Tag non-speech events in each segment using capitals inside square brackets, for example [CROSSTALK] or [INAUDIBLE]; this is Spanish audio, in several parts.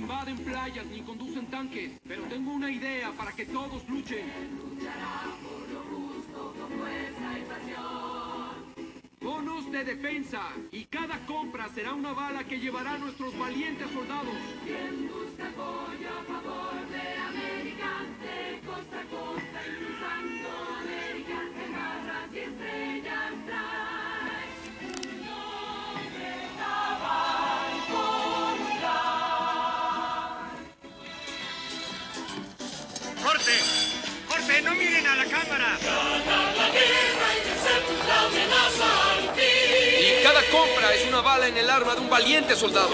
invaden playas ni conducen tanques, pero tengo una idea para que todos luchen. Bonos de defensa y cada compra será una bala que llevará a nuestros valientes soldados. ¡Corte! ¡No miren a la cámara! Y cada compra es una bala en el arma de un valiente soldado.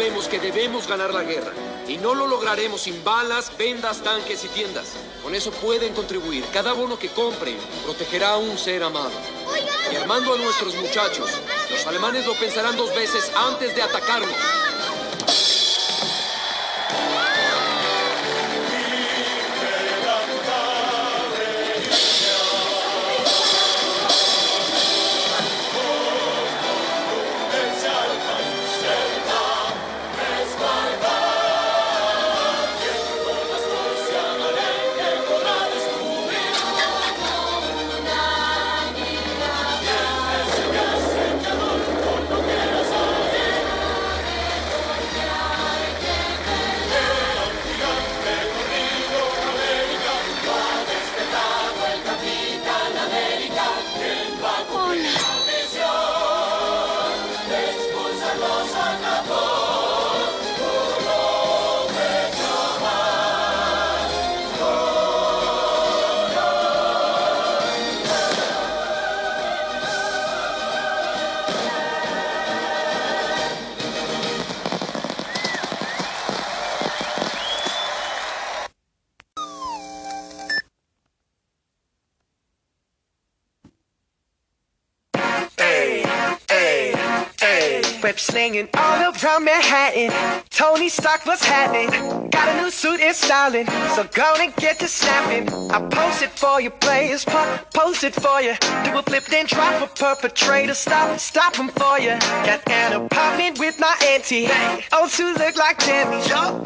Sabemos que debemos ganar la guerra y no lo lograremos sin balas, vendas, tanques y tiendas. Con eso pueden contribuir. Cada bono que compren protegerá a un ser amado. Y armando a nuestros muchachos, los alemanes lo pensarán dos veces antes de atacarnos. Manhattan. Stark was happening. Got a new suit in styling, so go and get to snapping. I post it for you, players. Po- post it for you. Do a flip, then drop a perpetrator. Stop, stop him for you. Got an apartment with my auntie. Oh, two look like Tammy.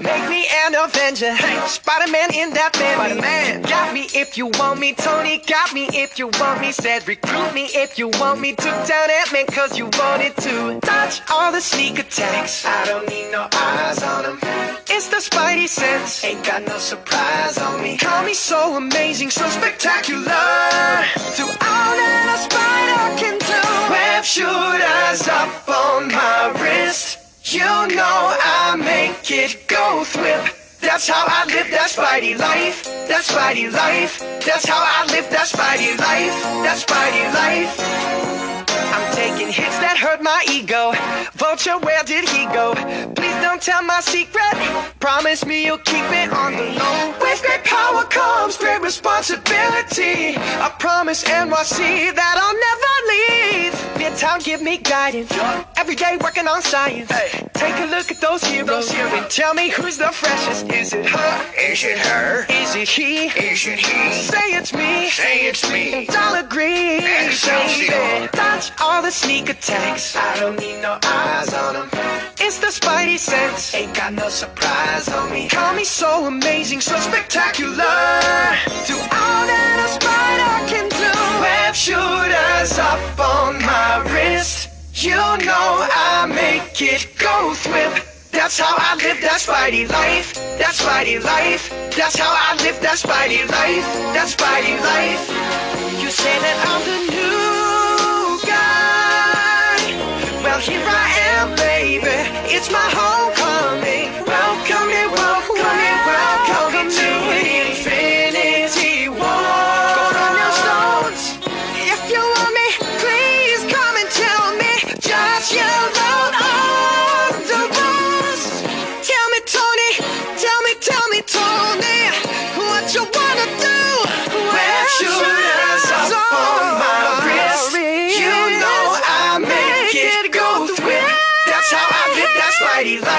Make me an Avenger. Hey. Spider Man in that family. man Got me if you want me. Tony got me if you want me. Said recruit me if you want me. Took down Ant Man cause you wanted to. Dodge all the sneak attacks. I don't need no eyes on him. It's the Spidey sense. Ain't got no surprise on me. Call me so amazing, so spectacular. Do all that a spider can do. Web shooters up on my wrist. You know I make it go thwip. That's how I live that Spidey life. That Spidey life. That's how I live that Spidey life. That Spidey life. I'm taking hits that hurt my ego. Vulture, where did he go? Please don't tell my secret. Promise me you'll keep it on the low. With great power comes great responsibility. I promise NYC that I'll never leave. Midtown, give me guidance. Every day working on science. Take a look at those heroes and tell me who's the freshest. Is it her? Is it her? Is it he? Is it he? Say it's me. Say it's me. And I'll agree. Dodge all the sneak attacks. I don't need no eyes on them. It's the Spidey sense. Ain't got no surprise on me. Call me so amazing, so spectacular. Do all that a spider can do. Web shooters up on my wrist. You know I make it go thwip. That's how I live that Spidey life. That Spidey life. That's how I live that Spidey life. That Spidey life. You say that I'm the new. Well, here I am, baby. It's my homecoming.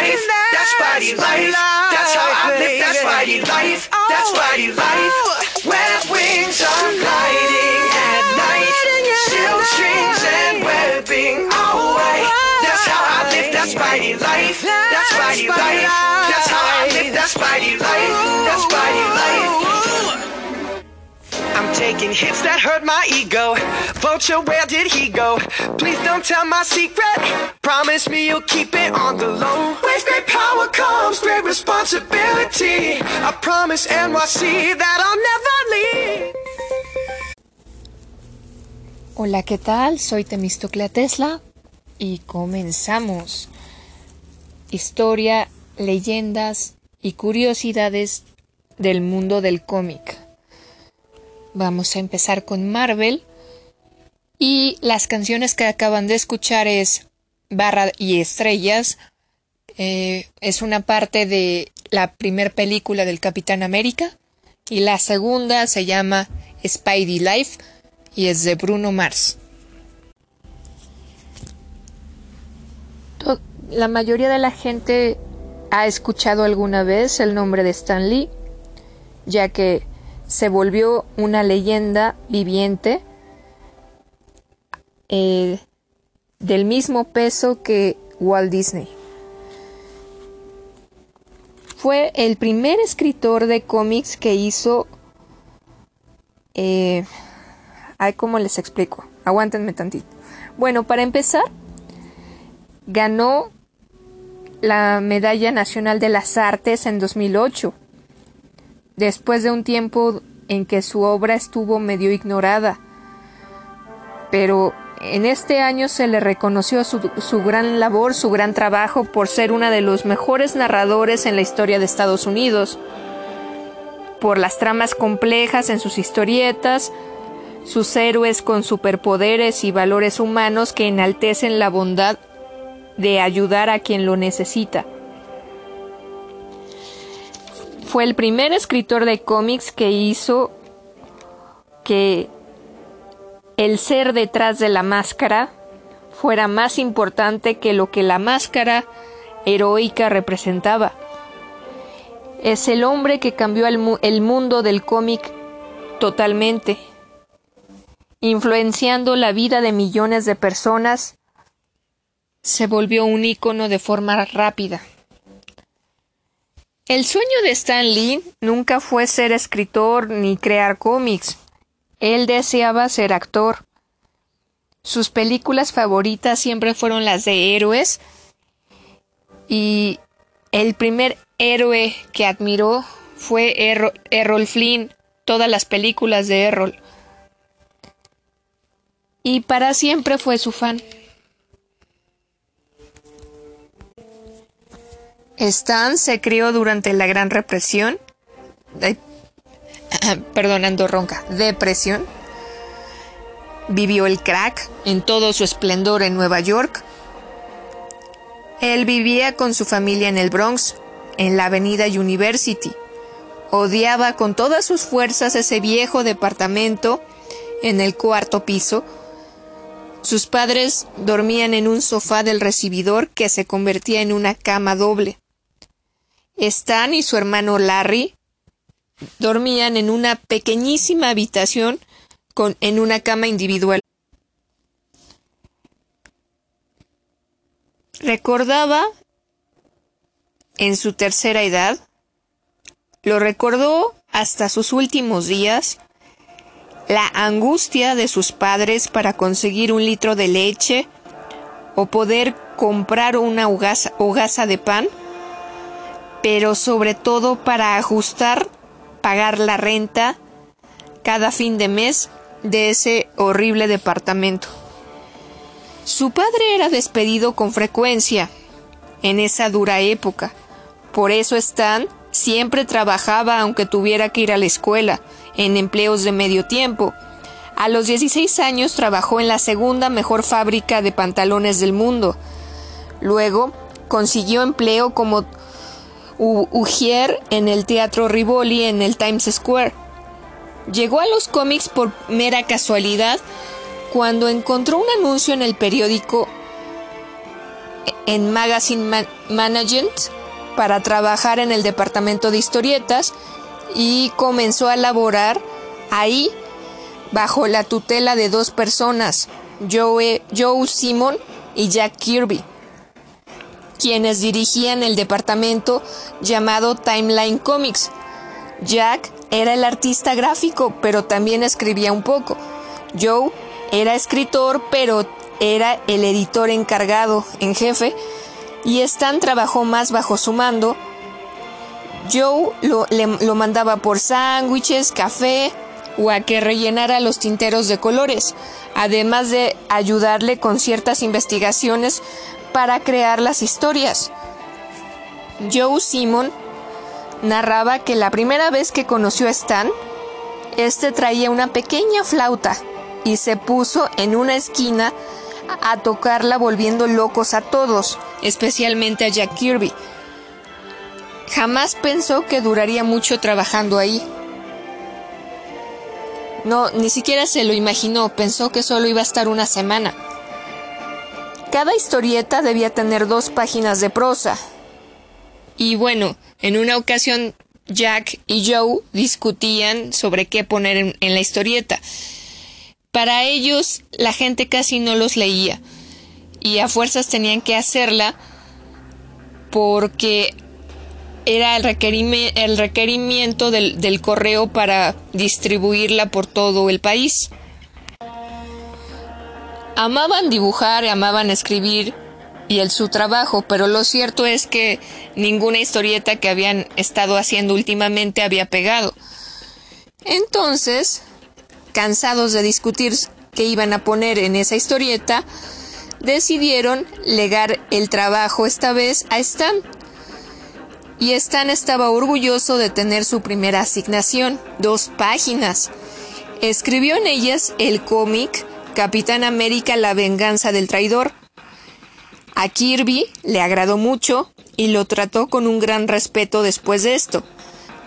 Life. That's Spidey life. That's how I live. That's Spidey life. That's oh. Spidey life. Oh. Web wings are gliding at night. Silk strings and webbing all white. That's how I live. That's Spidey life. That's Spidey life. That's how I live. That's Spidey life. That's Spidey life. I'm taking hits that hurt my ego. Vulture, where did he go? Please don't tell my secret. Promise me you'll keep it on the low. With great power comes great responsibility. I promise NYC that I'll never leave. Hola, ¿qué tal? Soy Temistoclea Tesla y comenzamos. Historia, leyendas y curiosidades del mundo del cómic. Vamos a empezar con Marvel y las canciones que acaban de escuchar es Barra y Estrellas. Eh, es una parte de la primera película del Capitán América y la segunda se llama Spidey Life y es de Bruno Mars. La mayoría de la gente ha escuchado alguna vez el nombre de Stan Lee, ya que se volvió una leyenda viviente eh, del mismo peso que Walt Disney. Fue el primer escritor de cómics que hizo eh, Ay, ¿cómo les explico? Aguántenme tantito. Bueno, para empezar, ganó la Medalla Nacional de las Artes en 2008, después de un tiempo en que su obra estuvo medio ignorada. Pero en este año se le reconoció su, gran labor, su gran trabajo por ser uno de los mejores narradores en la historia de Estados Unidos, por las tramas complejas en sus historietas, sus héroes con superpoderes y valores humanos que enaltecen la bondad de ayudar a quien lo necesita. Fue el primer escritor de cómics que hizo que el ser detrás de la máscara fuera más importante que lo que la máscara heroica representaba. Es el hombre que cambió el, mu el mundo del cómic totalmente influenciando la vida de millones de personas, se volvió un ícono de forma rápida. El sueño de Stan Lee nunca fue ser escritor ni crear cómics. Él deseaba ser actor. Sus películas favoritas siempre fueron las de héroes y el primer héroe que admiró fue Errol, Errol Flynn, todas las películas de Errol y para siempre fue su fan. Stan se crió durante la Gran Represión, [CLEARS THROAT] perdonando ronca, depresión. Vivió el crack en todo su esplendor en Nueva York. Él vivía con su familia en el Bronx, en la avenida University. Odiaba con todas sus fuerzas ese viejo departamento en el cuarto piso sus padres dormían en un sofá del recibidor que se convertía en una cama doble. Stan y su hermano Larry dormían en una pequeñísima habitación con, en una cama individual. Recordaba en su tercera edad, lo recordó hasta sus últimos días, la angustia de sus padres para conseguir un litro de leche o poder comprar una hogaza, hogaza de pan, pero sobre todo para ajustar, pagar la renta cada fin de mes de ese horrible departamento. Su padre era despedido con frecuencia en esa dura época, por eso Stan siempre trabajaba aunque tuviera que ir a la escuela, en empleos de medio tiempo. A los 16 años trabajó en la segunda mejor fábrica de pantalones del mundo. Luego consiguió empleo como ujier en el Teatro Rivoli en el Times Square. Llegó a los cómics por mera casualidad cuando encontró un anuncio en el periódico en Magazine Management para trabajar en el departamento de historietas y comenzó a laborar ahí bajo la tutela de dos personas, Joe, Joe Simon y Jack Kirby, quienes dirigían el departamento llamado Timeline Comics. Jack era el artista gráfico, pero también escribía un poco. Joe era escritor, pero era el editor encargado en jefe, y Stan trabajó más bajo su mando. Joe lo, lo mandaba por sándwiches, café o a que rellenara los tinteros de colores, además de ayudarle con ciertas investigaciones para crear las historias. Joe Simon narraba que la primera vez que conoció a Stan, este traía una pequeña flauta y se puso en una esquina a tocarla volviendo locos a todos, especialmente a Jack Kirby. Jamás pensó que duraría mucho trabajando ahí. No, ni siquiera se lo imaginó, pensó que solo iba a estar una semana. Cada historieta debía tener dos páginas de prosa. Y bueno, en una ocasión Jack y Joe discutían sobre qué poner en, la historieta. Para ellos la gente casi no los leía y a fuerzas tenían que hacerla porque era el, requerimiento del correo para distribuirla por todo el país. Amaban dibujar, amaban escribir y el su trabajo, pero lo cierto es que ninguna historieta que habían estado haciendo últimamente había pegado. Entonces, cansados de discutir qué iban a poner en esa historieta, decidieron legar el trabajo esta vez a Stan. Y Stan estaba orgulloso de tener su primera asignación, dos páginas. Escribió en ellas el cómic Capitán América La venganza del traidor. A Kirby le agradó mucho y lo trató con un gran respeto después de esto.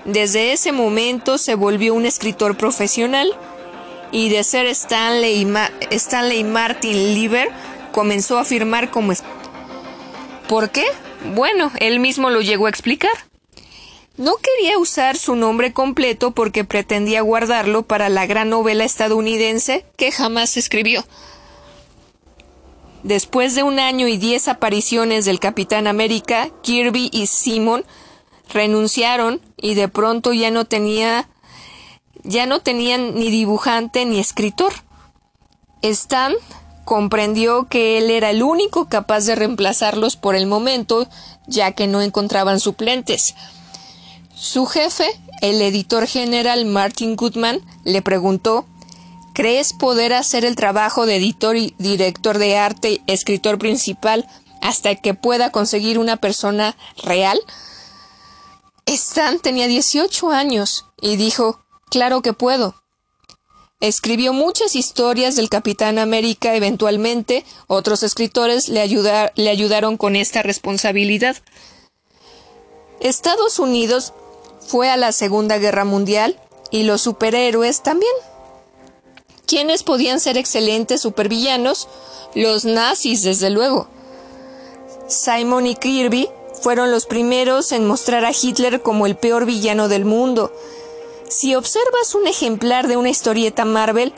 Desde ese momento se volvió un escritor profesional y de ser Stanley, Martin Lieber comenzó a firmar como... ¿Por qué? Bueno, él mismo lo llegó a explicar. No quería usar su nombre completo porque pretendía guardarlo para la gran novela estadounidense que jamás escribió. Después de un año y diez apariciones del Capitán América, Kirby y Simon renunciaron y de pronto ya no tenía ya no tenían ni dibujante ni escritor. Stan comprendió que él era el único capaz de reemplazarlos por el momento, ya que no encontraban suplentes. Su jefe, el editor general Martin Goodman, le preguntó ¿Crees poder hacer el trabajo de editor y director de arte y escritor principal hasta que pueda conseguir una persona real? Stan tenía 18 años y dijo Claro que puedo. Escribió muchas historias del Capitán América eventualmente, otros escritores le, le ayudaron con esta responsabilidad. Estados Unidos fue a la Segunda Guerra Mundial y los superhéroes también. ¿Quiénes podían ser excelentes supervillanos? Los nazis, desde luego. Simon y Kirby fueron los primeros en mostrar a Hitler como el peor villano del mundo, si observas un ejemplar de una historieta Marvel,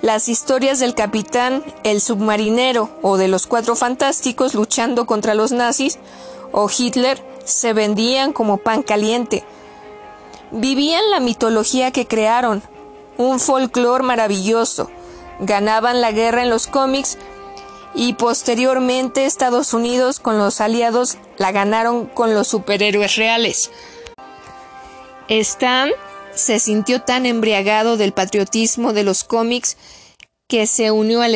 las historias del capitán, el submarinero o de los cuatro fantásticos luchando contra los nazis o Hitler se vendían como pan caliente. Vivían la mitología que crearon, un folclore maravilloso. Ganaban la guerra en los cómics y posteriormente Estados Unidos con los aliados la ganaron con los superhéroes reales. Están se sintió tan embriagado del patriotismo de los cómics que se unió al,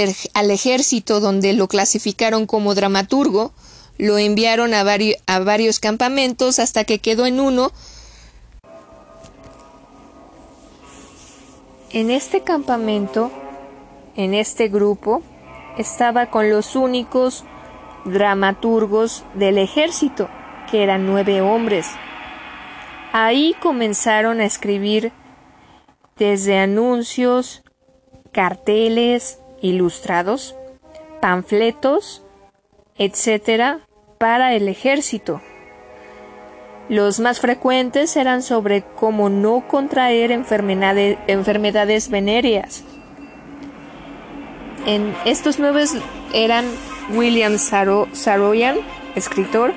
ejército donde lo clasificaron como dramaturgo, lo enviaron a, a varios campamentos hasta que quedó en uno. En este campamento, en este grupo, estaba con los únicos dramaturgos del ejército, que eran nueve hombres, Ahí comenzaron a escribir desde anuncios, carteles ilustrados, panfletos, etc., para el ejército. Los más frecuentes eran sobre cómo no contraer enfermedades, enfermedades venéreas. En estos nueve eran William Saroyan, escritor,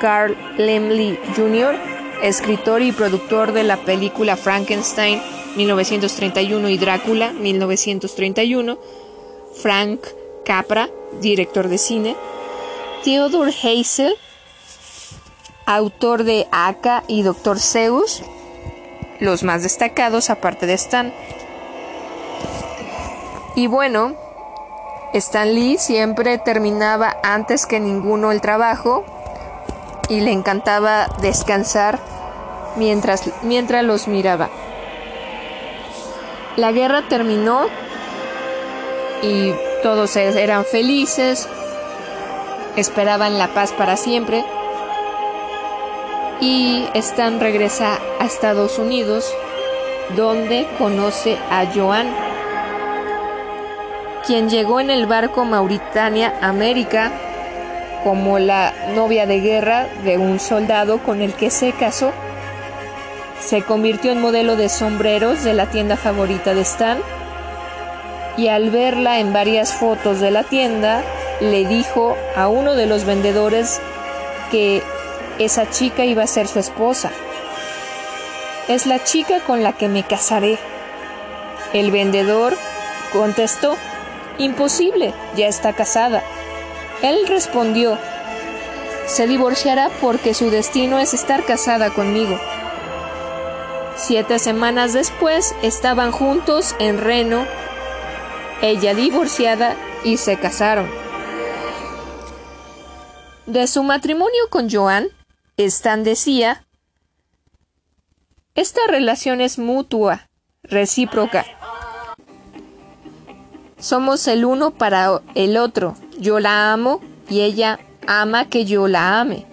Carl Lemley Jr., escritor y productor de la película Frankenstein 1931 y Drácula 1931, Frank Capra, director de cine, Theodore Heysel, autor de Aka y Doctor Zeus, los más destacados aparte de Stan. Y bueno, Stan Lee siempre terminaba antes que ninguno el trabajo y le encantaba descansar mientras, mientras los miraba. La guerra terminó y todos eran felices, esperaban la paz para siempre y Stan regresa a Estados Unidos donde conoce a Joan, quien llegó en el barco Mauritania América como la novia de guerra de un soldado con el que se casó. Se convirtió en modelo de sombreros de la tienda favorita de Stan y al verla en varias fotos de la tienda le dijo a uno de los vendedores que esa chica iba a ser su esposa. Es la chica con la que me casaré. El vendedor contestó, imposible, ya está casada. Él respondió, se divorciará porque su destino es estar casada conmigo. Siete semanas después estaban juntos en Reno, ella divorciada y se casaron. De su matrimonio con Joan, Stan decía, esta relación es mutua, recíproca. Somos el uno para el otro. Yo la amo y ella ama que yo la ame.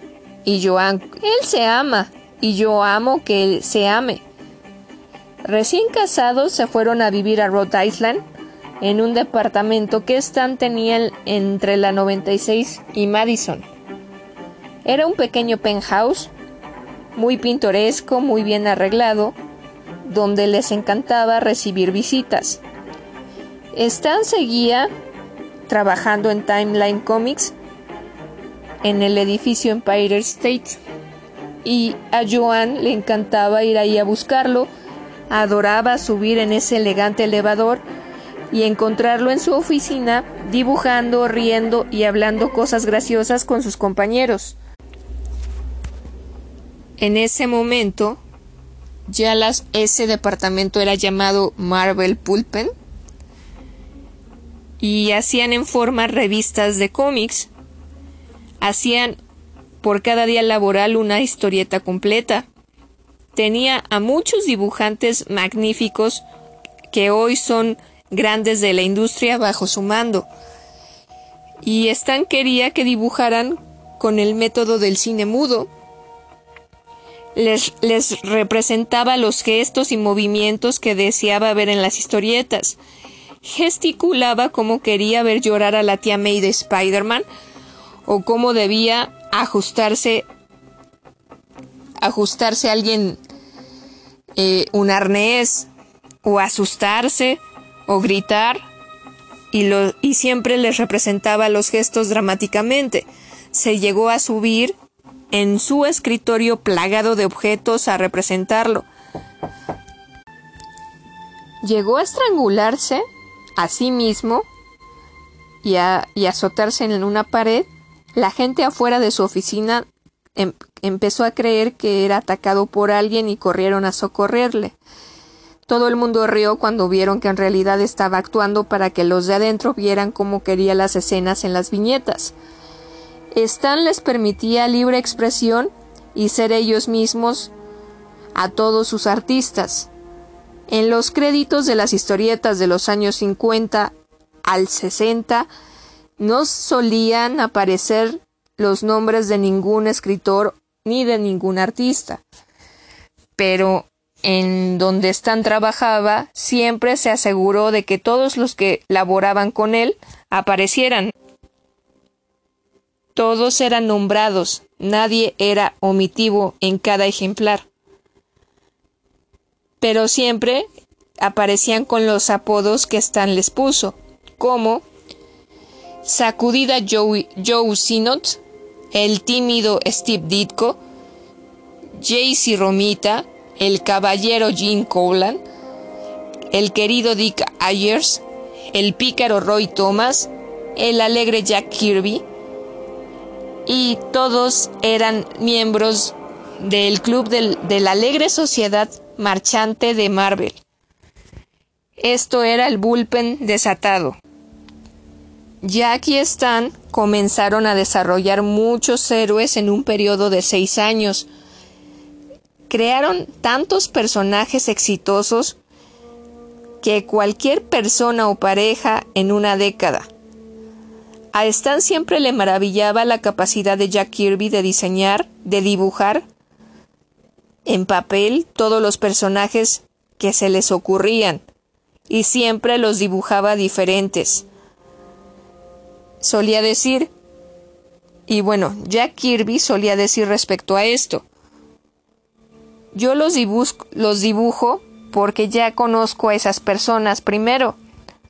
Y yo él se ama y yo amo que él se ame. Recién casados se fueron a vivir a Rhode Island en un departamento que Stan tenía entre la 96 y Madison. Era un pequeño penthouse, muy pintoresco, muy bien arreglado, donde les encantaba recibir visitas. Stan seguía trabajando en Timeline Comics en el edificio Empire State y a Joan le encantaba ir ahí a buscarlo, adoraba subir en ese elegante elevador y encontrarlo en su oficina dibujando, riendo y hablando cosas graciosas con sus compañeros. En ese momento, ya ese departamento era llamado Marvel Pulpen y hacían en forma revistas de cómics. Hacían por cada día laboral una historieta completa. Tenía a muchos dibujantes magníficos que hoy son grandes de la industria bajo su mando. Y Stan quería que dibujaran con el método del cine mudo, les, representaba los gestos y movimientos que deseaba ver en las historietas. Gesticulaba como quería ver llorar a la tía May de Spider-Man o cómo debía ajustarse ajustarse a alguien eh, un arnés o asustarse o gritar y, lo, y siempre les representaba los gestos dramáticamente. Se llegó a subir en su escritorio plagado de objetos a representarlo. Llegó a estrangularse a sí mismo y a, azotarse en una pared. La gente afuera de su oficina em, empezó a creer que era atacado por alguien y corrieron a socorrerle. Todo el mundo rió cuando vieron que en realidad estaba actuando para que los de adentro vieran cómo quería las escenas en las viñetas. Stan les permitía libre expresión y ser ellos mismos a todos sus artistas. En los créditos de las historietas de los años 50 al 60 no solían aparecer los nombres de ningún escritor ni de ningún artista. Pero en donde Stan trabajaba, siempre se aseguró de que todos los que laboraban con él aparecieran. Todos eran nombrados, nadie era omitivo en cada ejemplar. Pero siempre aparecían con los apodos que Stan les puso, como Sacudida Joe, Joe Sinot, el tímido Steve Ditko, Jaycee Romita, el caballero Jim Cowland, el querido Dick Ayers, el pícaro Roy Thomas, el alegre Jack Kirby, y todos eran miembros del club de la alegre sociedad marchante de Marvel. Esto era el bullpen desatado. Jack y Stan comenzaron a desarrollar muchos héroes en un periodo de seis años. Crearon tantos personajes exitosos que cualquier persona o pareja en una década. A Stan siempre le maravillaba la capacidad de Jack Kirby de diseñar, de dibujar en papel todos los personajes que se les ocurrían, y siempre los dibujaba diferentes. Solía decir, y bueno, Jack Kirby solía decir respecto a esto, yo los, los dibujo porque ya conozco a esas personas primero,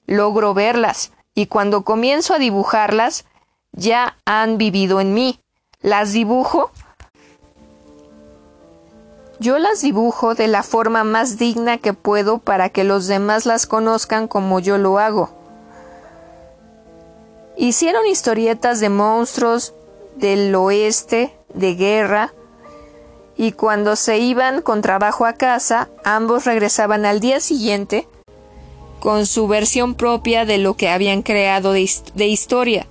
logro verlas, y cuando comienzo a dibujarlas, ya han vivido en mí. Las dibujo. Yo las dibujo de la forma más digna que puedo para que los demás las conozcan como yo lo hago. Hicieron historietas de monstruos, del oeste, de guerra, y cuando se iban con trabajo a casa, ambos regresaban al día siguiente con su versión propia de lo que habían creado de, historia.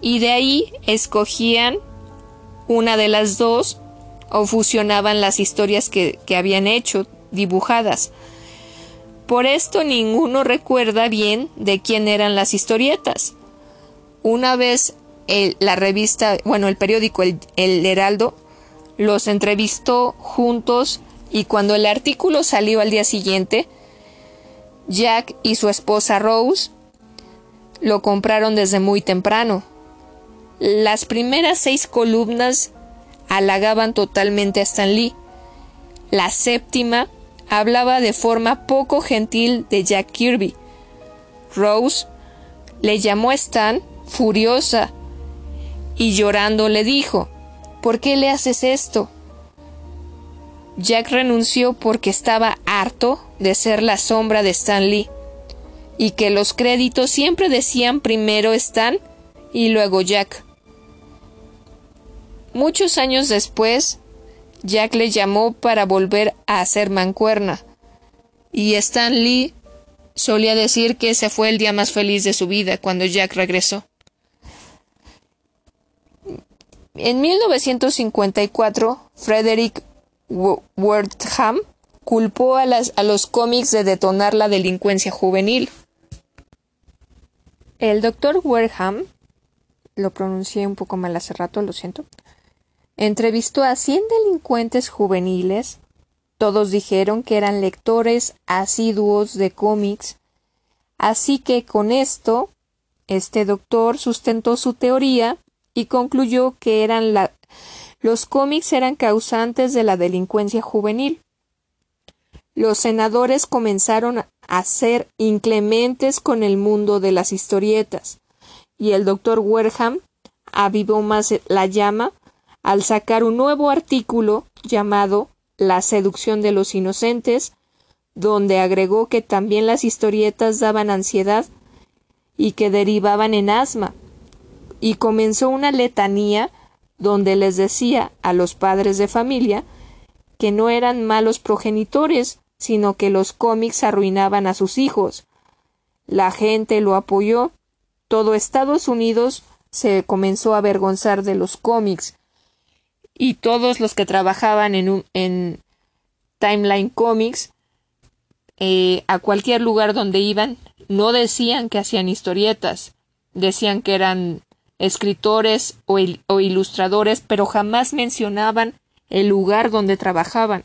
Y de ahí escogían una de las dos o fusionaban las historias que, habían hecho dibujadas. Por esto ninguno recuerda bien de quién eran las historietas. Una vez la revista, bueno, el periódico el Heraldo los entrevistó juntos y cuando el artículo salió al día siguiente, Jack y su esposa Rose lo compraron desde muy temprano. Las primeras seis columnas halagaban totalmente a Stan Lee. La séptima hablaba de forma poco gentil de Jack Kirby. Rose le llamó a Stan furiosa y llorando le dijo ¿Por qué le haces esto? Jack renunció porque estaba harto de ser la sombra de Stan Lee y que los créditos siempre decían primero Stan y luego Jack. Muchos años después, Jack le llamó para volver a hacer mancuerna y Stan Lee solía decir que ese fue el día más feliz de su vida cuando Jack regresó. En 1954, Frederick Wertham culpó a, los cómics de detonar la delincuencia juvenil. El doctor Wertham, lo pronuncié un poco mal hace rato, lo siento, entrevistó a 100 delincuentes juveniles. Todos dijeron que eran lectores asiduos de cómics. Así que con esto, este doctor sustentó su teoría y concluyó que eran los cómics eran causantes de la delincuencia juvenil. Los senadores comenzaron a ser inclementes con el mundo de las historietas, y el doctor Werham avivó más la llama al sacar un nuevo artículo llamado La seducción de los inocentes, donde agregó que también las historietas daban ansiedad y que derivaban en asma, y comenzó una letanía donde les decía a los padres de familia que no eran malos progenitores, sino que los cómics arruinaban a sus hijos. La gente lo apoyó. Todo Estados Unidos se comenzó a avergonzar de los cómics. Y todos los que trabajaban en, un, en Timeline Comics, eh, a cualquier lugar donde iban, no decían que hacían historietas, decían que eran escritores o, o ilustradores, pero jamás mencionaban el lugar donde trabajaban.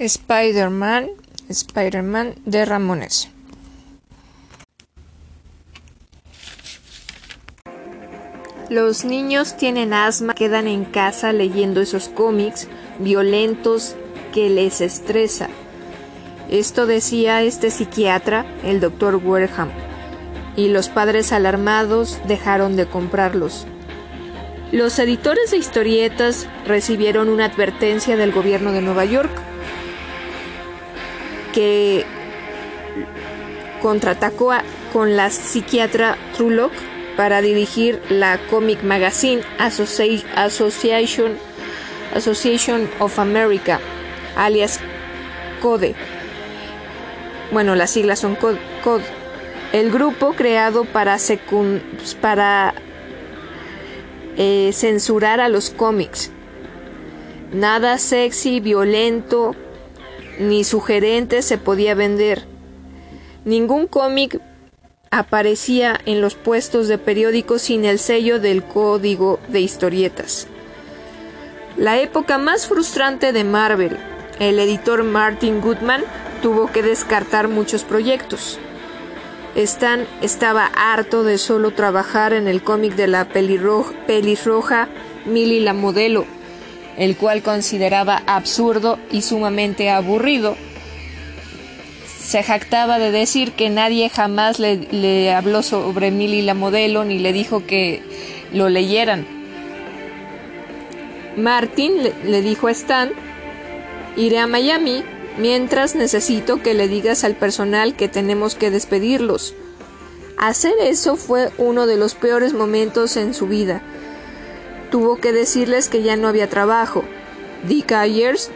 Spider-Man, Spider-Man de Ramones. Los niños tienen asma, quedan en casa leyendo esos cómics violentos que les estresa. Esto decía este psiquiatra, el doctor Wareham, y los padres alarmados dejaron de comprarlos. Los editores de historietas recibieron una advertencia del gobierno de Nueva York que contraatacó con la psiquiatra Trulock para dirigir la Comic Magazine Association, Association of America, alias CODE. Bueno, las siglas son CODE. El grupo creado para, eh, censurar a los cómics. Nada sexy, violento, ni sugerente se podía vender. Ningún cómic aparecía en los puestos de periódicos sin el sello del código de historietas. La época más frustrante de Marvel, el editor Martin Goodman tuvo que descartar muchos proyectos. Stan estaba harto de solo trabajar en el cómic de la pelirroja Millie la modelo el cual consideraba absurdo y sumamente aburrido. Se jactaba de decir que nadie jamás le, habló sobre Milly la modelo ni le dijo que lo leyeran. Martin le, le dijo a Stan, iré a Miami mientras necesito que le digas al personal que tenemos que despedirlos. Hacer eso fue uno de los peores momentos en su vida tuvo que decirles que ya no había trabajo. Dick Ayers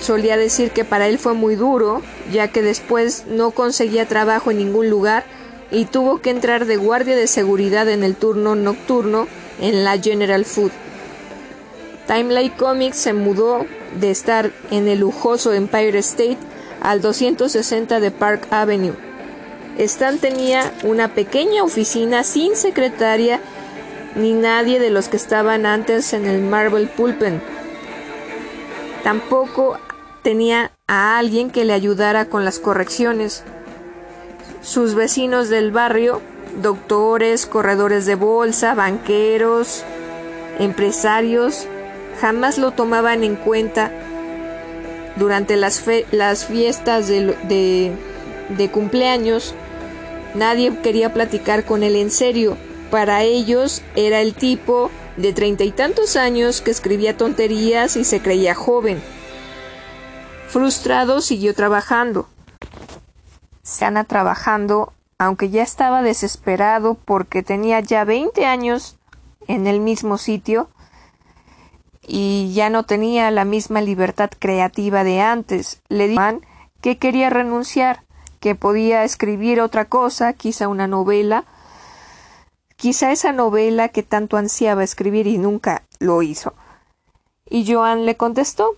solía decir que para él fue muy duro, ya que después no conseguía trabajo en ningún lugar y tuvo que entrar de guardia de seguridad en el turno nocturno en la General Food. Timelight Comics se mudó de estar en el lujoso Empire State al 260 de Park Avenue. Stan tenía una pequeña oficina sin secretaria ni nadie de los que estaban antes en el Marble Pulpen. Tampoco tenía a alguien que le ayudara con las correcciones. Sus vecinos del barrio, doctores, corredores de bolsa, banqueros, empresarios, jamás lo tomaban en cuenta durante las, las fiestas de cumpleaños. Nadie quería platicar con él en serio para ellos era el tipo de treinta y tantos años que escribía tonterías y se creía joven. Frustrado siguió trabajando. Sana trabajando, aunque ya estaba desesperado porque tenía ya veinte años en el mismo sitio y ya no tenía la misma libertad creativa de antes. Le dijeron que quería renunciar, que podía escribir otra cosa, quizá una novela, quizá esa novela que tanto ansiaba escribir y nunca lo hizo. Y Joan le contestó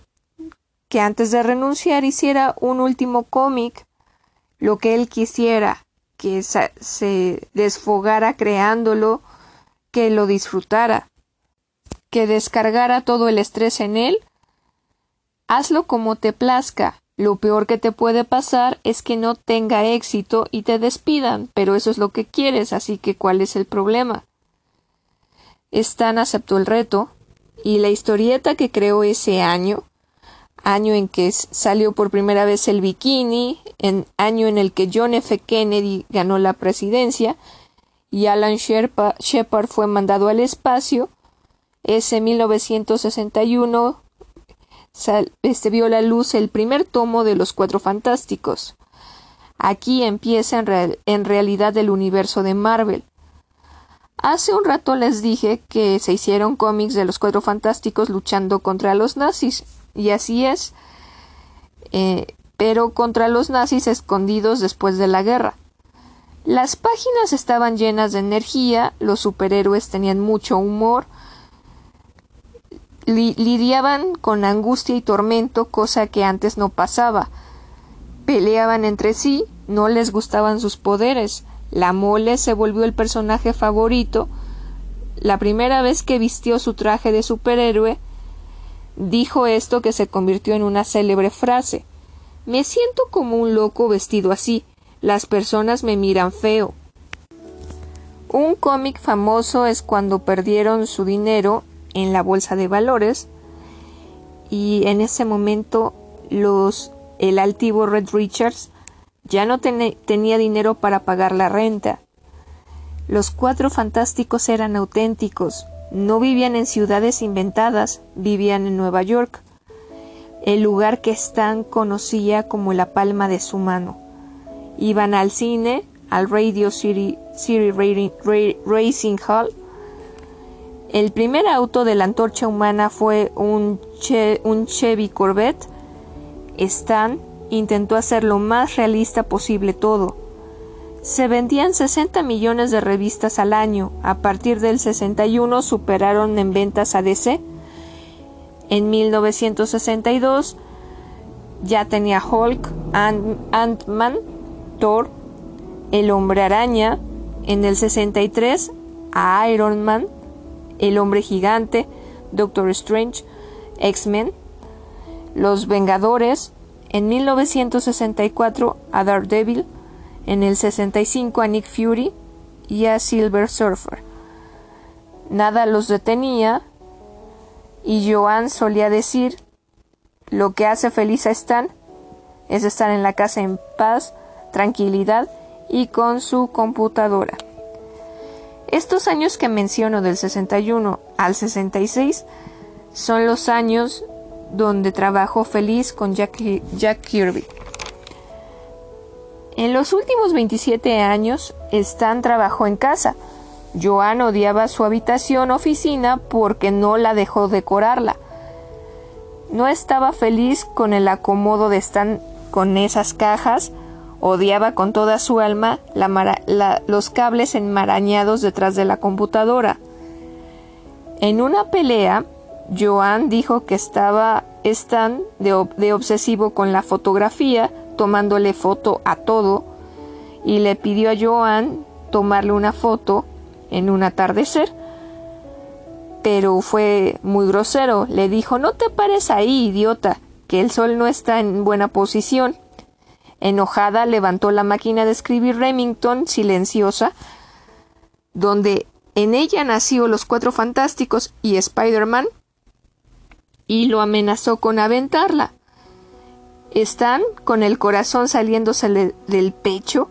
que antes de renunciar hiciera un último cómic, lo que él quisiera, que se desfogara creándolo, que lo disfrutara, que descargara todo el estrés en él. Hazlo como te plazca, lo peor que te puede pasar es que no tenga éxito y te despidan, pero eso es lo que quieres, así que ¿cuál es el problema? Stan aceptó el reto, y la historieta que creó ese año, año en que salió por primera vez el bikini, en año en el que John F. Kennedy ganó la presidencia y Alan Shepard fue mandado al espacio, ese 1961 este vio la luz el primer tomo de los Cuatro Fantásticos. Aquí empieza en, realidad el universo de Marvel. Hace un rato les dije que se hicieron cómics de los Cuatro Fantásticos luchando contra los nazis, y así es, eh, pero contra los nazis escondidos después de la guerra. Las páginas estaban llenas de energía, los superhéroes tenían mucho humor, lidiaban con angustia y tormento, cosa que antes no pasaba. Peleaban entre sí, no les gustaban sus poderes. La mole se volvió el personaje favorito. La primera vez que vistió su traje de superhéroe, dijo esto que se convirtió en una célebre frase. Me siento como un loco vestido así. Las personas me miran feo. Un cómic famoso es cuando perdieron su dinero en la bolsa de valores y en ese momento los el altivo Red Richards ya no tenía dinero para pagar la renta. Los cuatro fantásticos eran auténticos, no vivían en ciudades inventadas, vivían en Nueva York, el lugar que Stan conocía como la palma de su mano. Iban al cine, al Radio City, Racing Hall. El primer auto de la antorcha humana fue un, Chevy Corvette. Stan intentó hacer lo más realista posible todo. Se vendían 60 millones de revistas al año. A partir del 61 superaron en ventas a DC. En 1962 ya tenía Hulk, Ant-Man, Thor, el hombre araña, en el 63 a Iron Man, el hombre gigante, Doctor Strange, X-Men, los Vengadores, en 1964 a Daredevil, en el 65 a Nick Fury y a Silver Surfer. Nada los detenía y Joan solía decir lo que hace feliz a Stan es estar en la casa en paz, tranquilidad y con su computadora. Estos años que menciono del 61 al 66 son los años donde trabajó feliz con Jack, Kirby. En los últimos 27 años, Stan trabajó en casa. Joan odiaba su habitación oficina porque no la dejó decorarla. No estaba feliz con el acomodo de Stan con esas cajas, Odiaba con toda su alma los cables enmarañados detrás de la computadora. En una pelea, Joan dijo que estaba Stan de, de obsesivo con la fotografía, tomándole foto a todo, y le pidió a Joan tomarle una foto en un atardecer. Pero fue muy grosero. Le dijo, no te pares ahí, idiota, que el sol no está en buena posición. Enojada, levantó la máquina de escribir Remington, silenciosa, donde en ella nació Los Cuatro Fantásticos y Spider-Man, y lo amenazó con aventarla. Stan, con el corazón saliéndose del pecho,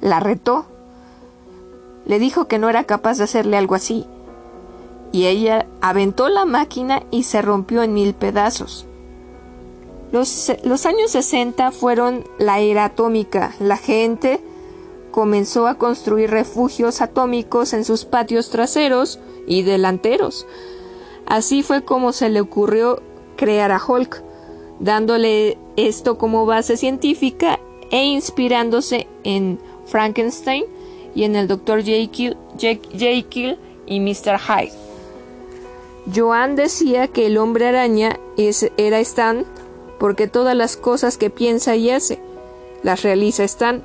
la retó. Le dijo que no era capaz de hacerle algo así, y ella aventó la máquina y se rompió en mil pedazos. Los, años 60 fueron la era atómica. La gente comenzó a construir refugios atómicos en sus patios traseros y delanteros. Así fue como se le ocurrió crear a Hulk, dándole esto como base científica e inspirándose en Frankenstein y en el Dr. Jekyll, y Mr. Hyde. Joan decía que el hombre araña era Stan porque todas las cosas que piensa y hace las realiza Stan.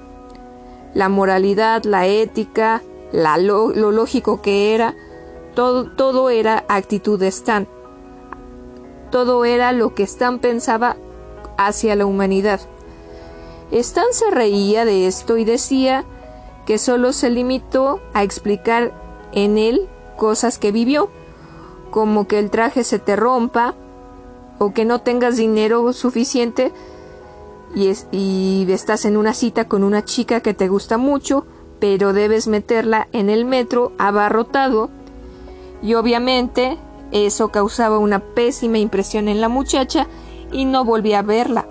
La moralidad, la ética, lo, lógico que era, todo, todo era actitud de Stan. Todo era lo que Stan pensaba hacia la humanidad. Stan se reía de esto y decía que solo se limitó a explicar en él cosas que vivió, como que el traje se te rompa, o que no tengas dinero suficiente y, y estás en una cita con una chica que te gusta mucho, pero debes meterla en el metro abarrotado y obviamente eso causaba una pésima impresión en la muchacha y no volvía a verla.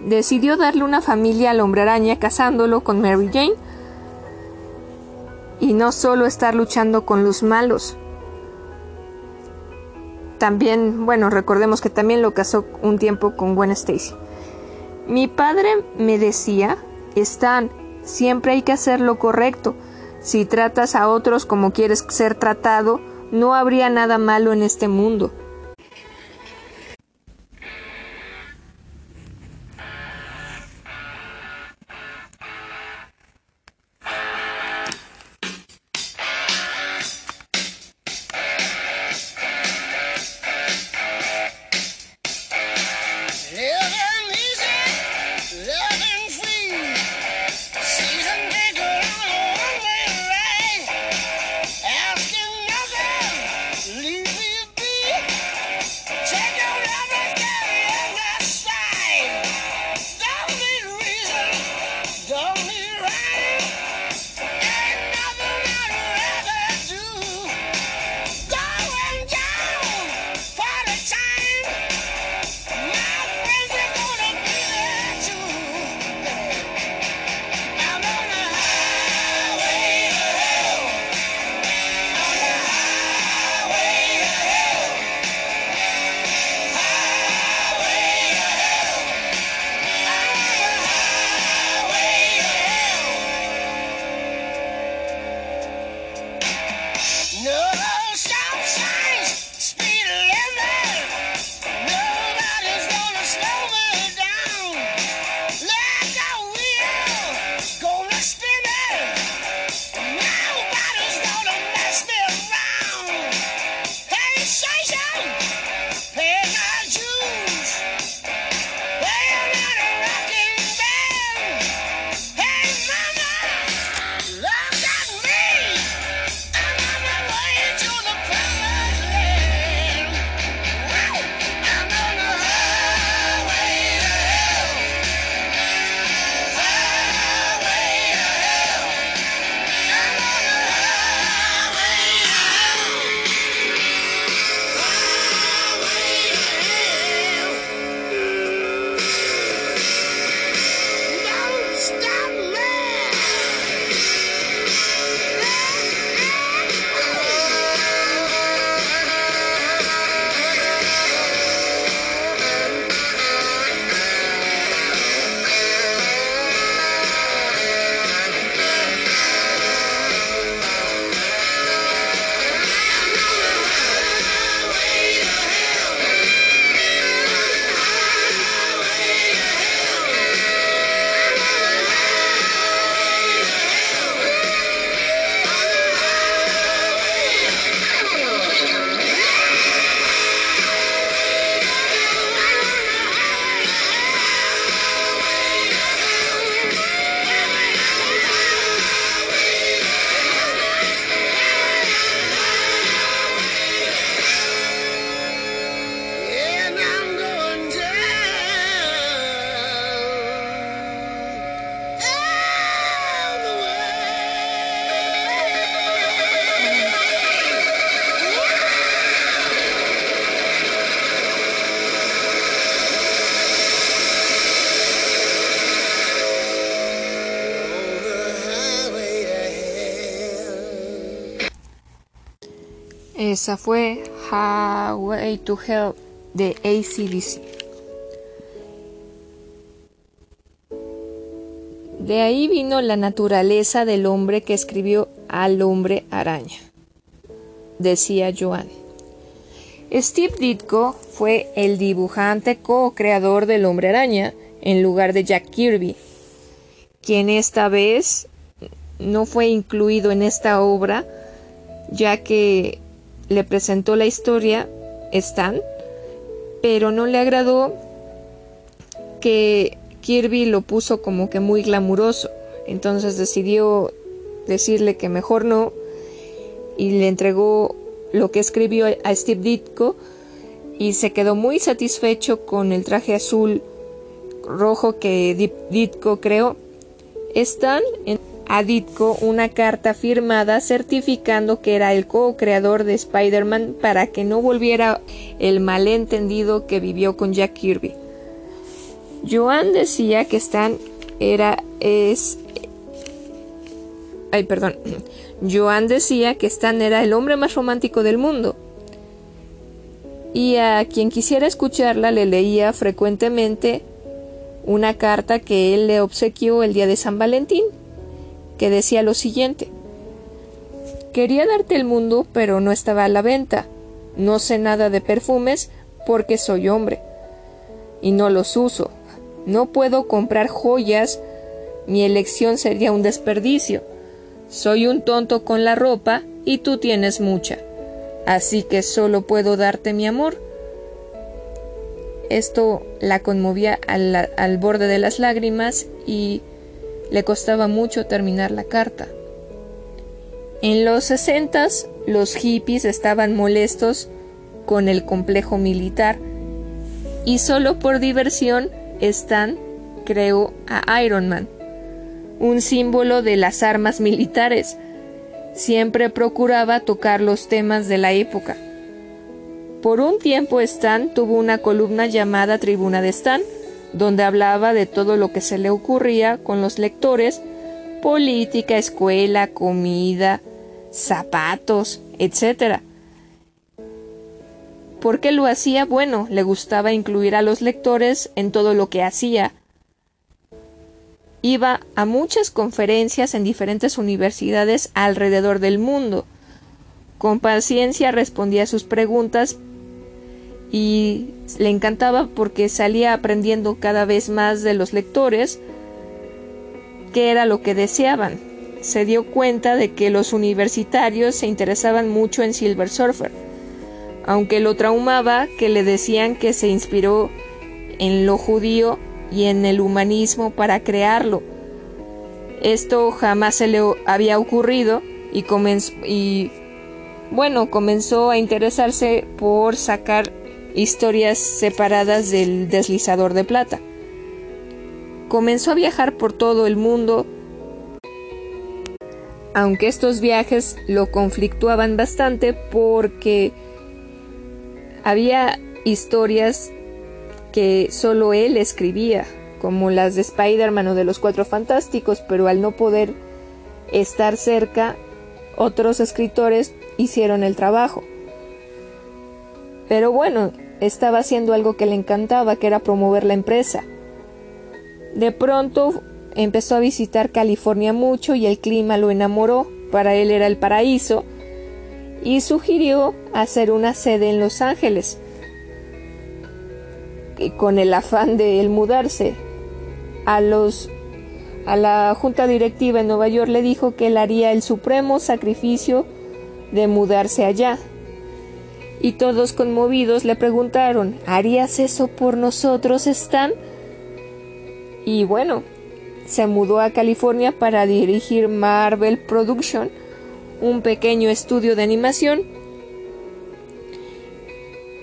Decidió darle una familia al hombre araña casándolo con Mary Jane y no solo estar luchando con los malos, también, bueno, recordemos que también lo casó un tiempo con Gwen Stacy. Mi padre me decía, Stan, siempre hay que hacer lo correcto. Si tratas a otros como quieres ser tratado, no habría nada malo en este mundo. Esa fue Highway to Hell de ACDC. De ahí vino la naturaleza del hombre que escribió al hombre araña, decía Joan. Steve Ditko fue el dibujante co-creador del hombre araña en lugar de Jack Kirby, quien esta vez no fue incluido en esta obra ya que le presentó la historia Stan, pero no le agradó que Kirby lo puso como que muy glamuroso. Entonces decidió decirle que mejor no y le entregó lo que escribió a Steve Ditko y se quedó muy satisfecho con el traje azul rojo que Ditko creó. Stan a Ditko una carta firmada certificando que era el co-creador de Spider-Man para que no volviera el malentendido que vivió con Jack Kirby. Joan decía que Stan era es Ay, perdón. [CLEARS THROAT] Joan decía que Stan era el hombre más romántico del mundo. Y a quien quisiera escucharla le leía frecuentemente una carta que él le obsequió el día de San Valentín que decía lo siguiente. Quería darte el mundo, pero no estaba a la venta. No sé nada de perfumes porque soy hombre. Y no los uso. No puedo comprar joyas. Mi elección sería un desperdicio. Soy un tonto con la ropa y tú tienes mucha. Así que solo puedo darte mi amor. Esto la conmovía al, al borde de las lágrimas y le costaba mucho terminar la carta. En los sesentas, los hippies estaban molestos con el complejo militar y solo por diversión Stan creó a Iron Man, un símbolo de las armas militares. Siempre procuraba tocar los temas de la época. Por un tiempo Stan tuvo una columna llamada Tribuna de Stan, donde hablaba de todo lo que se le ocurría con los lectores, política, escuela, comida, zapatos, etc. ¿Por qué lo hacía? Bueno, le gustaba incluir a los lectores en todo lo que hacía. Iba a muchas conferencias en diferentes universidades alrededor del mundo. Con paciencia respondía a sus preguntas y le encantaba porque salía aprendiendo cada vez más de los lectores qué era lo que deseaban. Se dio cuenta de que los universitarios se interesaban mucho en Silver Surfer, aunque lo traumaba que le decían que se inspiró en lo judío y en el humanismo para crearlo. Esto jamás se le había ocurrido y bueno, comenzó a interesarse por sacar historias separadas del deslizador de plata. Comenzó a viajar por todo el mundo, aunque estos viajes lo conflictuaban bastante porque había historias que solo él escribía, como las de Spider-Man o de los Cuatro Fantásticos, pero al no poder estar cerca, otros escritores hicieron el trabajo. Pero bueno, estaba haciendo algo que le encantaba, que era promover la empresa. De pronto empezó a visitar California mucho y el clima lo enamoró, para él era el paraíso, y sugirió hacer una sede en Los Ángeles, con el afán de él mudarse. A los a la junta directiva en Nueva York le dijo que él haría el supremo sacrificio de mudarse allá y todos conmovidos le preguntaron ¿Harías eso por nosotros, Stan? Y bueno, se mudó a California para dirigir Marvel Production, un pequeño estudio de animación.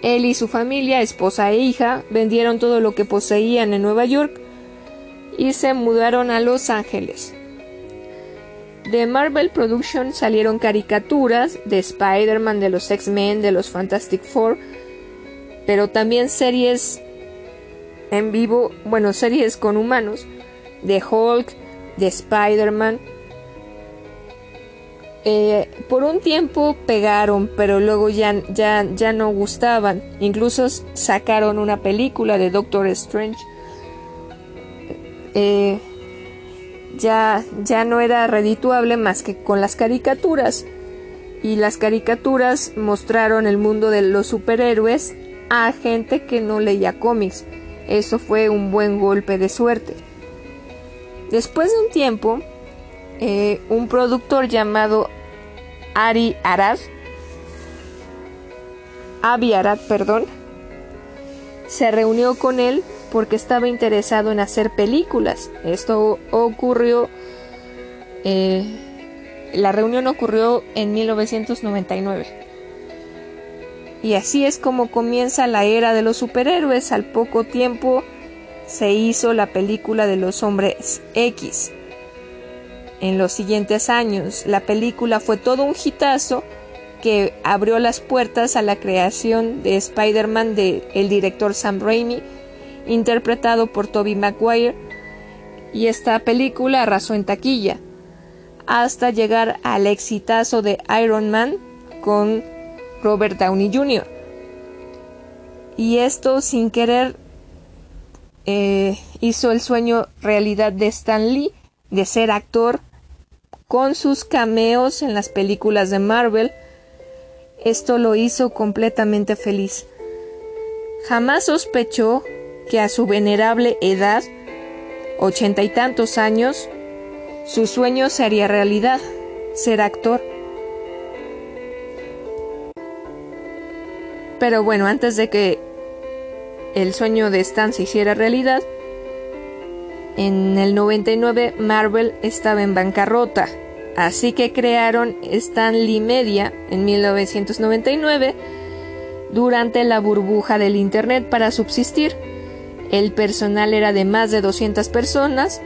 Él y su familia, esposa e hija, vendieron todo lo que poseían en Nueva York y se mudaron a Los Ángeles. De Marvel Productions salieron caricaturas de Spider-Man, de los X-Men, de los Fantastic Four, pero también series en vivo, bueno, series con humanos, de Hulk, de Spider-Man. eh, por un tiempo pegaron, pero luego ya, ya, ya no gustaban. Incluso sacaron una película de Doctor Strange. Eh, ya, ya no era redituable más que con las caricaturas. Y las caricaturas mostraron el mundo de los superhéroes a gente que no leía cómics. Eso fue un buen golpe de suerte. Después de un tiempo, eh, un productor llamado Ari Arad, Avi Arad, perdón, se reunió con él porque estaba interesado en hacer películas. Esto ocurrió, eh, la reunión ocurrió en 1999. Y así es como comienza la era de los superhéroes. Al poco tiempo se hizo la película de los hombres X. En los siguientes años, la película fue todo un hitazo que abrió las puertas a la creación de Spider-Man del el director Sam Raimi, interpretado por Tobey Maguire, y esta película arrasó en taquilla, hasta llegar al exitazo de Iron Man con Robert Downey Jr. Y esto sin querer eh, hizo el sueño realidad de Stan Lee de ser actor con sus cameos en las películas de Marvel. Esto lo hizo completamente feliz. Jamás sospechó que a su venerable edad, ochenta y tantos años, su sueño se haría realidad, ser actor. Pero bueno, antes de que el sueño de Stan se hiciera realidad, en el 99 Marvel estaba en bancarrota, así que crearon Stan Lee Media en 1999 durante la burbuja del Internet para subsistir. El personal era de más de 200 personas.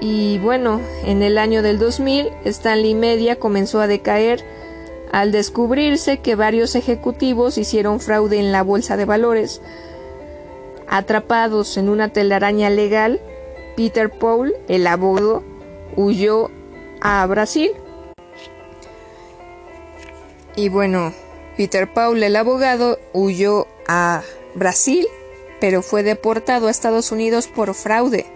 Y bueno, en el año del 2000, Stanley Media comenzó a decaer al descubrirse que varios ejecutivos hicieron fraude en la bolsa de valores. Atrapados en una telaraña legal, Peter Paul, el abogado, huyó a Brasil. Y bueno, Peter Paul, el abogado, huyó a Brasil, pero fue deportado a Estados Unidos por fraude.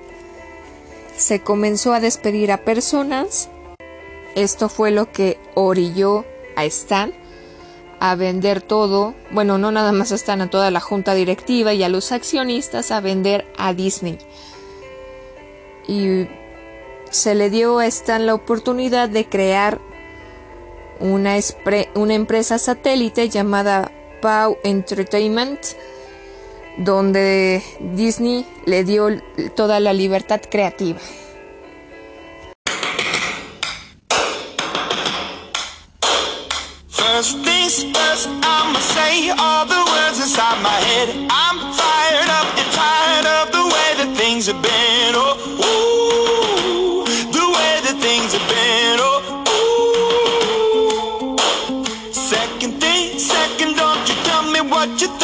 Se comenzó a despedir a personas. Esto fue lo que orilló a Stan a vender todo, bueno, no nada más a Stan, a toda la junta directiva y a los accionistas a vender a Disney. Y se le dio a Stan la oportunidad de crear una, empresa satélite llamada Pau Entertainment, donde Disney le dio toda la libertad creativa. First things first, I'ma say all the words inside my head. I'm fired up and tired of the way that things have been. Oh, ooh, the way that things have been. Oh, ooh. Second thing, second, don't you tell me what you think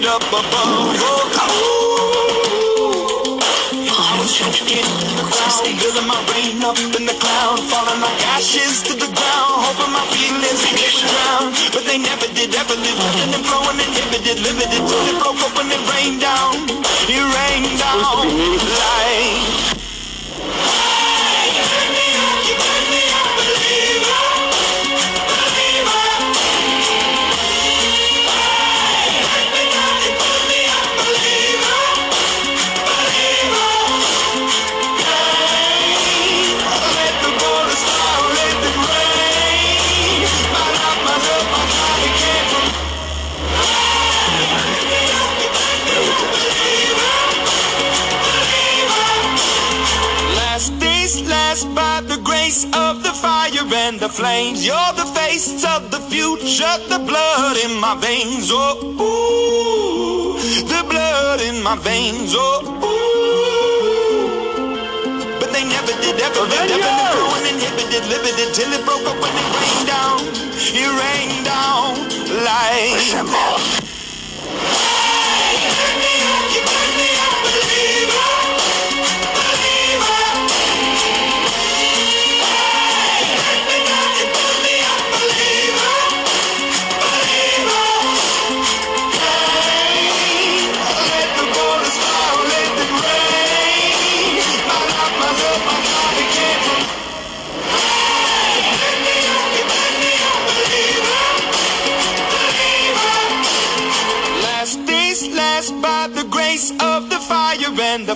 it up above. Oh, I was in the crowd, feeling my rain up in the cloud, falling like ashes to the ground, hoping my feelings they would drown. But they never did, ever lived, living and flowing inhibited, limited, till it broke open and rained down. It rained down like. The flames. You're the face of the future, the blood in my veins. Oh, ooh, the blood in my veins. Oh, ooh. But they never did, ever did, ever did, growing inhibited, limited, till it broke up when it rained down. It rained down like.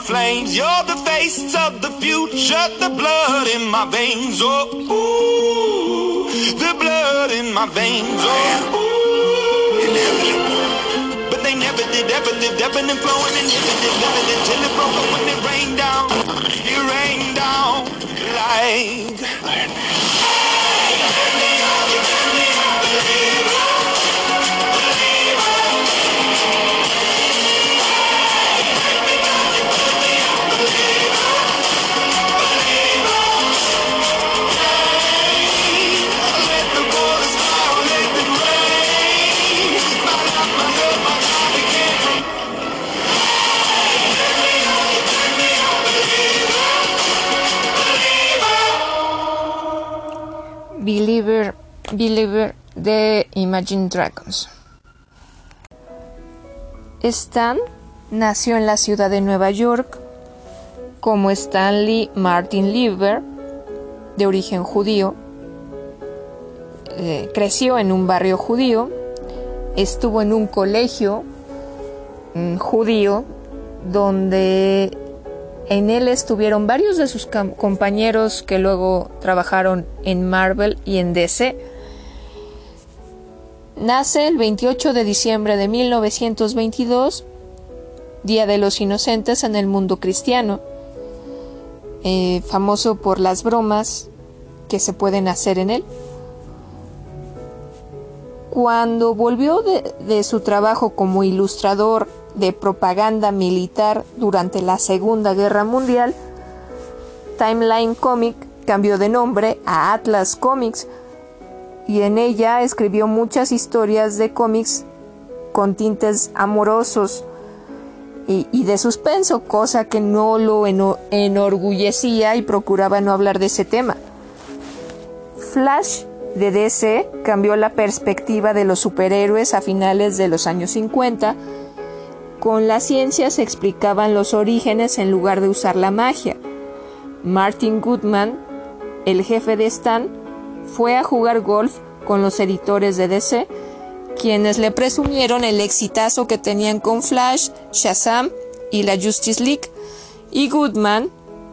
Flames. You're the face of the future, the blood in my veins. Oh, ooh, the blood in my veins. Oh, ooh. But they never did, ever lived, ebbing and flowing and limited, limited till it broke up when it rained down. It rained down like. Believer, de Imagine Dragons. Stan nació en la ciudad de Nueva York como Stanley Martin Lieber, de origen judío. Eh, creció en un barrio judío, estuvo en un colegio mm, judío donde en él estuvieron varios de sus compañeros que luego trabajaron en Marvel y en DC. Nace el 28 de diciembre de 1922, Día de los Inocentes en el mundo cristiano, eh, famoso por las bromas que se pueden hacer en él. Cuando volvió de, de su trabajo como ilustrador de propaganda militar durante la Segunda Guerra Mundial, Timeline Comic cambió de nombre a Atlas Comics y en ella escribió muchas historias de cómics con tintes amorosos y, de suspenso, cosa que no lo eno- enorgullecía y procuraba no hablar de ese tema. Flash de DC cambió la perspectiva de los superhéroes a finales de los años 50. Con la ciencia se explicaban los orígenes en lugar de usar la magia. Martin Goodman, el jefe de Stan, fue a jugar golf con los editores de DC, quienes le presumieron el exitazo que tenían con Flash, Shazam y la Justice League, y Goodman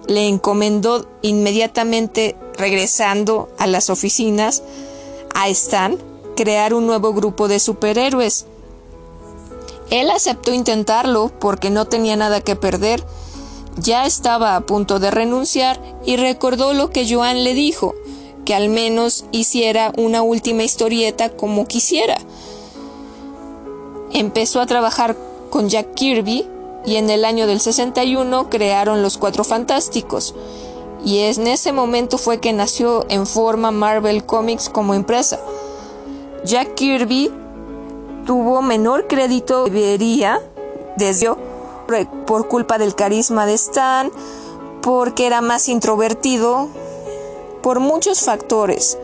le encomendó inmediatamente regresando a las oficinas a Stan crear un nuevo grupo de superhéroes. Él aceptó intentarlo porque no tenía nada que perder. Ya estaba a punto de renunciar y recordó lo que Joan le dijo, que al menos hiciera una última historieta como quisiera. Empezó a trabajar con Jack Kirby y en el año del 61 crearon los Cuatro Fantásticos. Y en ese momento fue que nació en forma Marvel Comics como empresa. Jack Kirby tuvo menor crédito que debería desde por culpa del carisma de Stan, porque era más introvertido por muchos factores.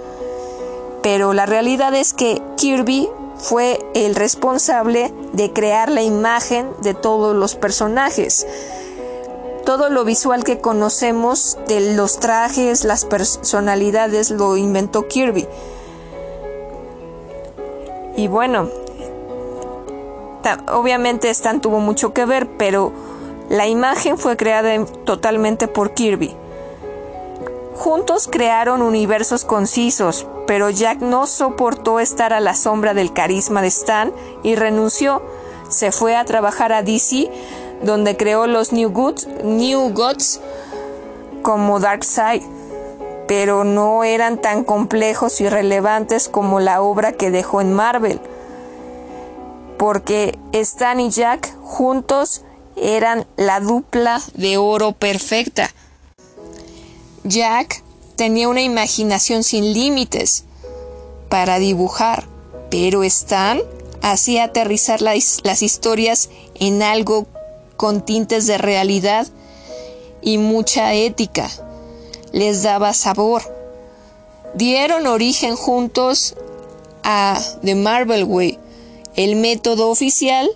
Pero la realidad es que Kirby fue el responsable de crear la imagen de todos los personajes. Todo lo visual que conocemos de los trajes, las personalidades, lo inventó Kirby. Y bueno, obviamente Stan tuvo mucho que ver, pero la imagen fue creada totalmente por Kirby. Juntos crearon universos concisos, pero Jack no soportó estar a la sombra del carisma de Stan y renunció. Se fue a trabajar a DC, donde creó los New Gods, como Darkseid, pero no eran tan complejos y relevantes como la obra que dejó en Marvel, porque Stan y Jack juntos eran la dupla de oro perfecta. Jack tenía una imaginación sin límites para dibujar, pero Stan hacía aterrizar las, historias en algo con tintes de realidad y mucha ética. Les daba sabor. Dieron origen juntos a The Marvel Way, el método oficial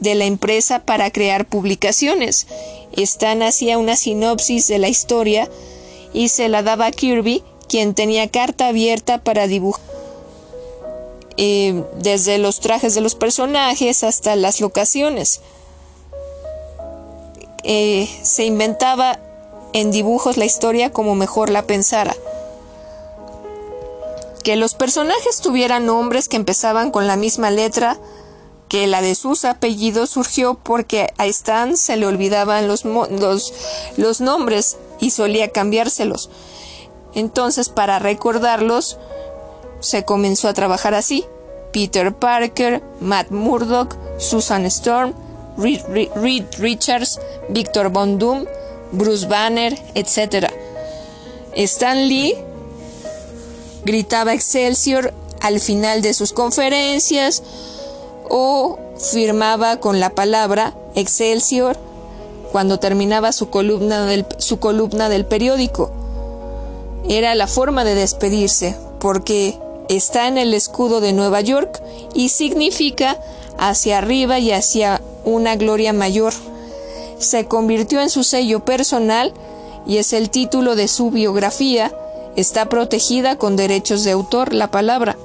de la empresa para crear publicaciones. Stan hacía una sinopsis de la historia y se la daba a Kirby, quien tenía carta abierta para dibujar. Eh, desde los trajes de los personajes hasta las locaciones. Eh, se inventaba en dibujos la historia como mejor la pensara. Que los personajes tuvieran nombres que empezaban con la misma letra que la de sus apellidos surgió porque a Stan se le olvidaban los, los, los nombres y solía cambiárselos. Entonces, para recordarlos, se comenzó a trabajar así. Peter Parker, Matt Murdock, Susan Storm, Reed, Richards, Victor Von Doom, Bruce Banner, etc. Stan Lee gritaba Excelsior al final de sus conferencias o firmaba con la palabra Excelsior cuando terminaba su columna del, su columna del periódico. Era la forma de despedirse, porque está en el escudo de Nueva York y significa hacia arriba y hacia una gloria mayor. Se convirtió en su sello personal y es el título de su biografía. Está protegida con derechos de autor la palabra.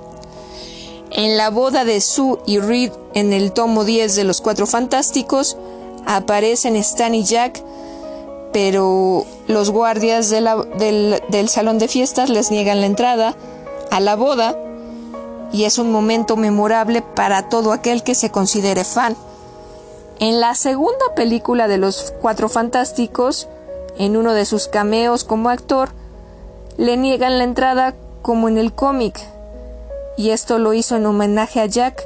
En la boda de Sue y Reed en el tomo 10 de Los Cuatro Fantásticos aparecen Stan y Jack, pero los guardias del, del salón de fiestas les niegan la entrada a la boda y es un momento memorable para todo aquel que se considere fan. En la segunda película de Los Cuatro Fantásticos, en uno de sus cameos como actor, le niegan la entrada como en el cómic y esto lo hizo en homenaje a Jack,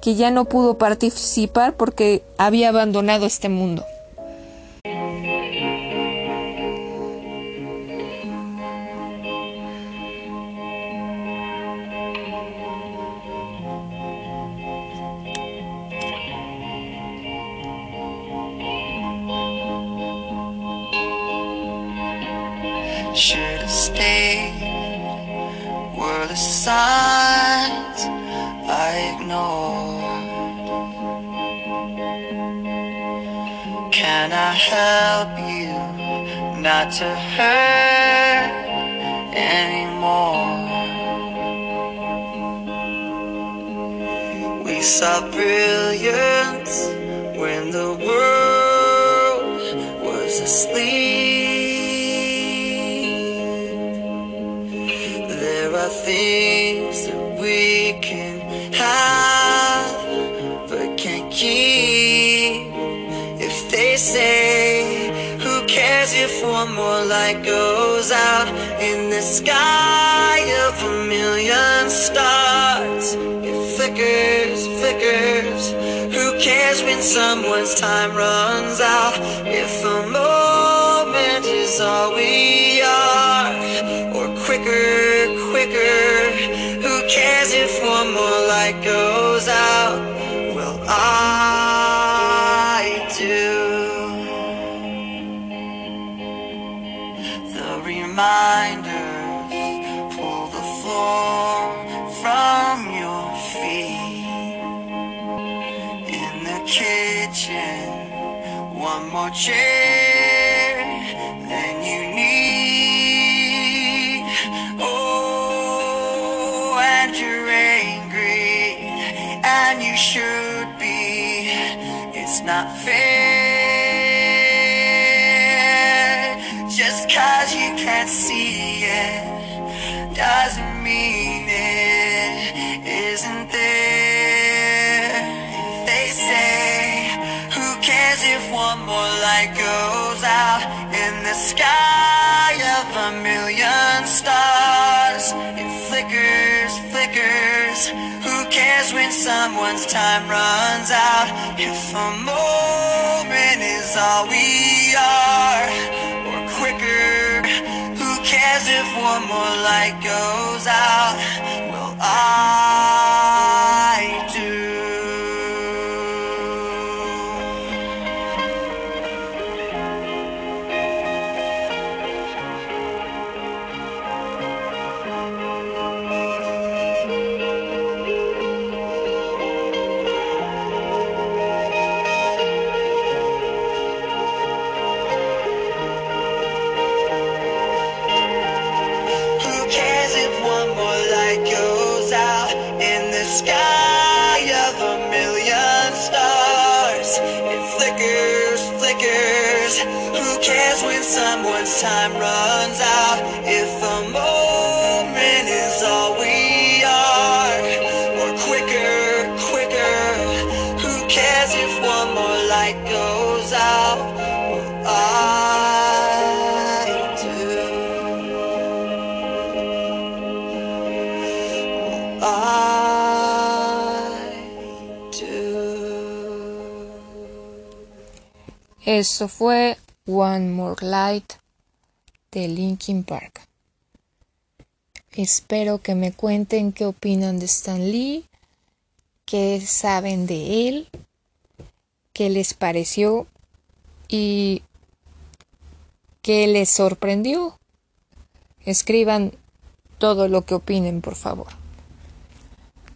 que ya no pudo participar porque había abandonado este mundo. I help you not to hurt anymore? We saw brilliance when the world was asleep. Light goes out In the sky of a million stars. It flickers, flickers. Who cares when someone's time runs out? If a moment is all we more chair than you need. Oh, and you're angry, and you should be. It's not fair. Just cause you can't see it doesn't mean cares if one more light goes out in the sky of a million stars? It flickers, flickers. Who cares when someone's time runs out? If a moment is all we are, or quicker. Who cares if one more light goes out? Well, I cares when someone's time runs out? If a moment is all we are, or quicker, quicker. Who cares if one more light goes out? Well, I do. I do. Eso fue One More Light de Linkin Park. Espero que me cuenten qué opinan de Stan Lee, qué saben de él, qué les pareció y qué les sorprendió. Escriban todo lo que opinen, por favor.